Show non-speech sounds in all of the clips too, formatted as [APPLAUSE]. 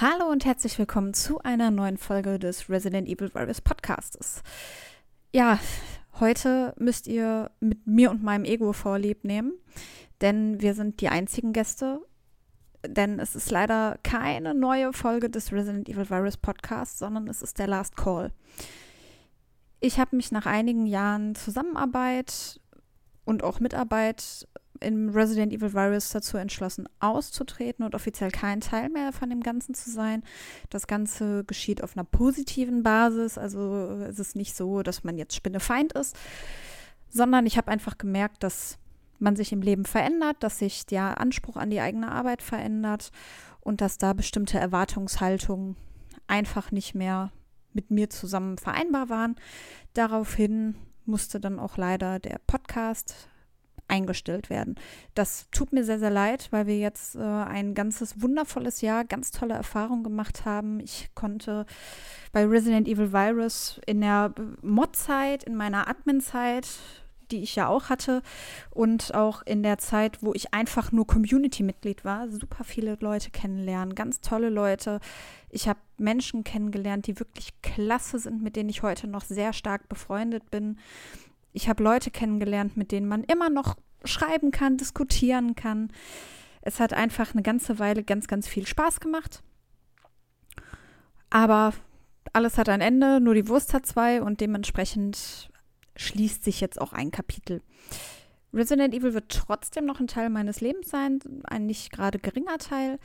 Hallo und herzlich willkommen zu einer neuen Folge des Resident Evil Virus Podcastes. Ja, heute müsst ihr mit mir und meinem Ego vorlieb nehmen, denn wir sind die einzigen Gäste. Denn es ist leider keine neue Folge des Resident Evil Virus Podcasts, sondern es ist der Last Call. Ich habe mich nach einigen Jahren Zusammenarbeit und auch Mitarbeit im Resident Evil Virus dazu entschlossen, auszutreten und offiziell kein Teil mehr von dem Ganzen zu sein. Das Ganze geschieht auf einer positiven Basis, also es ist nicht so, dass man jetzt Spinnefeind ist, sondern ich habe einfach gemerkt, dass man sich im Leben verändert, dass sich der Anspruch an die eigene Arbeit verändert und dass da bestimmte Erwartungshaltungen einfach nicht mehr mit mir zusammen vereinbar waren. Daraufhin musste dann auch leider der Podcast eingestellt werden. Das tut mir sehr, sehr leid, weil wir jetzt äh, ein ganzes wundervolles Jahr, ganz tolle Erfahrungen gemacht haben. Ich konnte bei Resident Evil Virus in der Mod-Zeit, in meiner Admin-Zeit, die ich ja auch hatte und auch in der Zeit, wo ich einfach nur Community-Mitglied war, super viele Leute kennenlernen, ganz tolle Leute. Ich habe Menschen kennengelernt, die wirklich klasse sind, mit denen ich heute noch sehr stark befreundet bin. Ich habe Leute kennengelernt, mit denen man immer noch schreiben kann, diskutieren kann. Es hat einfach eine ganze Weile ganz, ganz viel Spaß gemacht. Aber alles hat ein Ende, nur die Wurst hat zwei und dementsprechend schließt sich jetzt auch ein Kapitel. Resident Evil wird trotzdem noch ein Teil meines Lebens sein, ein nicht gerade geringer Teil.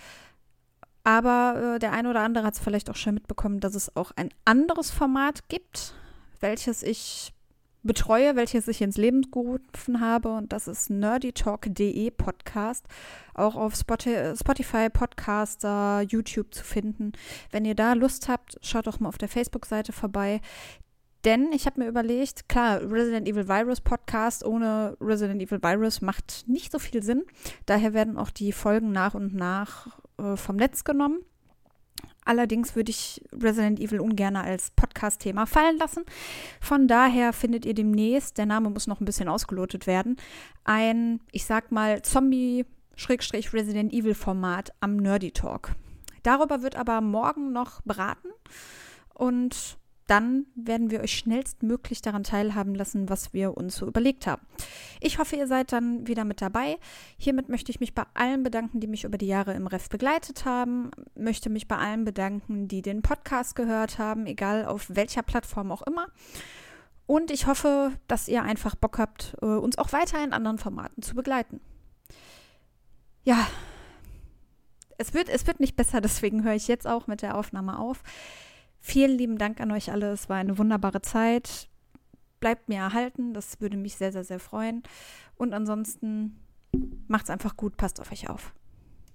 Aber äh, der eine oder andere hat es vielleicht auch schon mitbekommen, dass es auch ein anderes Format gibt, welches ich betreue, welches ich ins Leben gerufen habe. Und das ist nerdytalk.de Podcast. Auch auf Spotify, Podcaster, YouTube zu finden. Wenn ihr da Lust habt, schaut doch mal auf der Facebook-Seite vorbei. Denn ich habe mir überlegt, klar, Resident Evil Virus Podcast ohne Resident Evil Virus macht nicht so viel Sinn. Daher werden auch die Folgen nach und nach äh, vom Netz genommen. Allerdings würde ich Resident Evil ungern als Podcast-Thema fallen lassen. Von daher findet ihr demnächst, der Name muss noch ein bisschen ausgelotet werden, ein, ich sag mal, Zombie-Resident Evil-Format am Nerdy Talk. Darüber wird aber morgen noch beraten und dann werden wir euch schnellstmöglich daran teilhaben lassen, was wir uns so überlegt haben. Ich hoffe, ihr seid dann wieder mit dabei. Hiermit möchte ich mich bei allen bedanken, die mich über die Jahre im Ref begleitet haben. Möchte mich bei allen bedanken, die den Podcast gehört haben, egal auf welcher Plattform auch immer. Und ich hoffe, dass ihr einfach Bock habt, äh, uns auch weiter in anderen Formaten zu begleiten. Ja, es wird, es wird nicht besser, [LAUGHS] deswegen höre ich jetzt auch mit der Aufnahme auf. Vielen lieben Dank an euch alle. Es war eine wunderbare Zeit. Bleibt mir erhalten. Das würde mich sehr, sehr, sehr freuen. Und ansonsten macht's einfach gut. Passt auf euch auf.